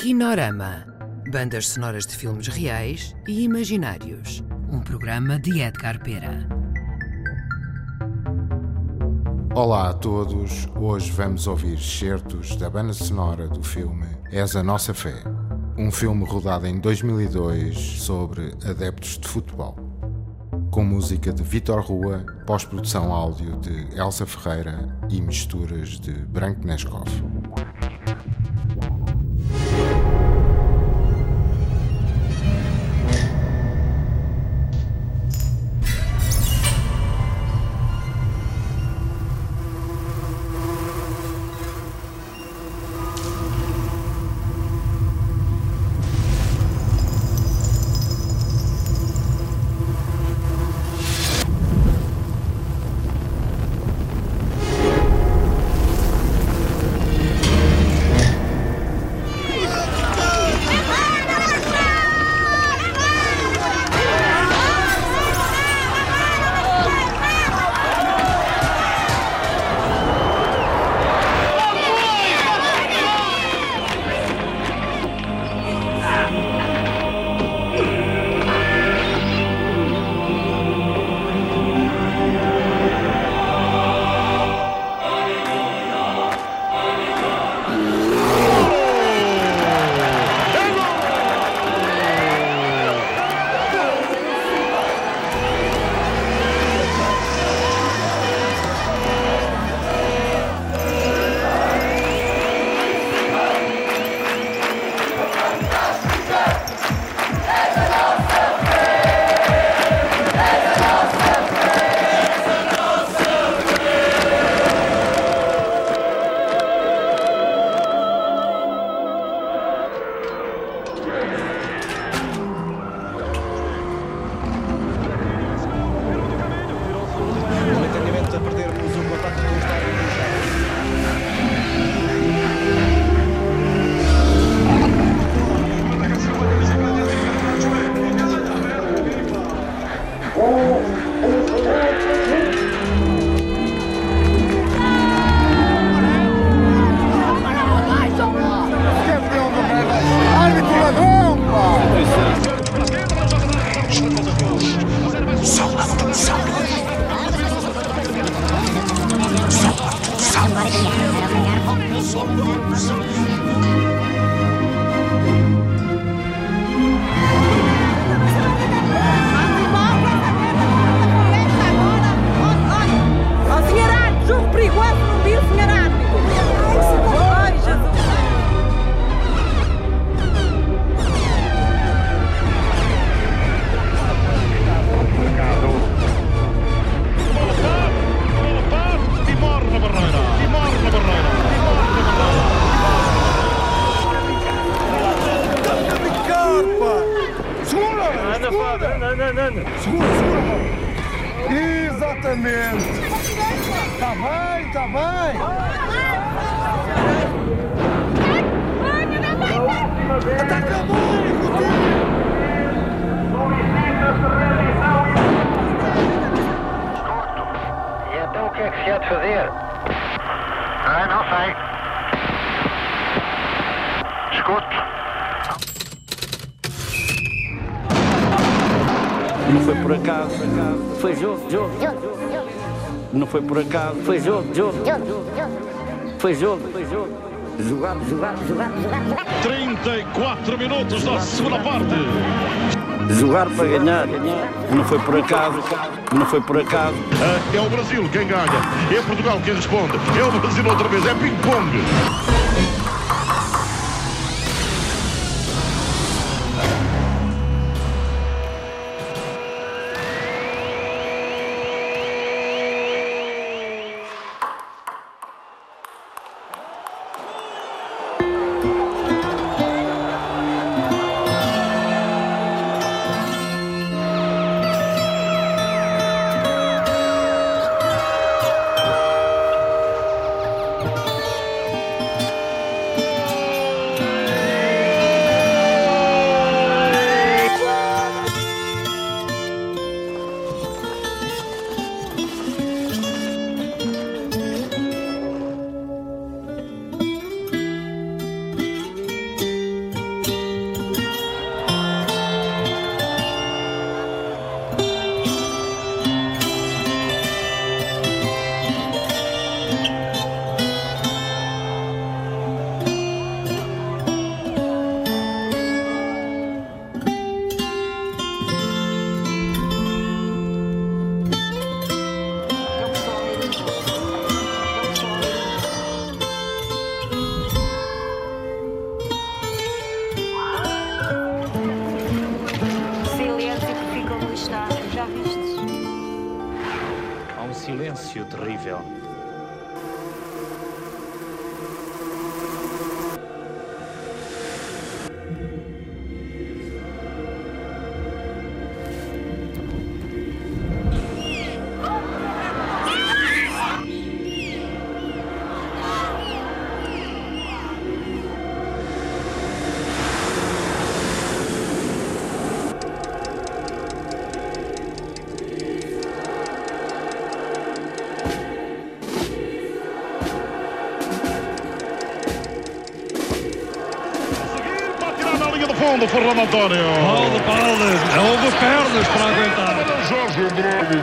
Kinorama. Bandas sonoras de filmes reais e imaginários. Um programa de Edgar Pera. Olá a todos. Hoje vamos ouvir certos da banda sonora do filme És a Nossa Fé. Um filme rodado em 2002 sobre adeptos de futebol. Com música de Vitor Rua, pós-produção áudio de Elsa Ferreira e misturas de Branco Neskov. Momentaneamente a perdermos o contacto com o estádio do Chá. Segura! Segura, segura, pá! Exatamente! Tá bem, tá bem! Ataca a bola, E então o que é que se há de fazer? Ah, não sei. Não foi por acaso, foi jogo, jogo. Não foi por acaso, foi jogo, jogo. Foi jogo, foi jogo. Jogar, jogar, jogar, jogar. 34 minutos da segunda parte. Jogar para ganhar. Não foi por acaso, não foi por acaso. É o Brasil quem ganha. É Portugal quem responde. É o Brasil outra vez. É ping-pong. Fundo, Fernando António. Mal de palmas, é houve pernas para aguentar. Jorge Andrade e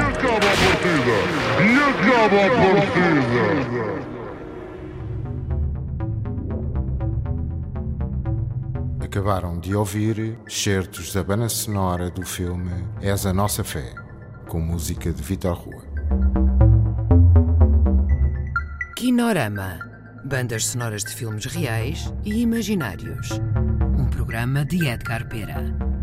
acaba a partida. E acaba a partida. E acaba a partida. Acabaram de ouvir certos da banda sonora do filme És a Nossa Fé, com música de Vitor Rua. Kinorama Bandas sonoras de filmes reais e imaginários. Um programa de Edgar Pera.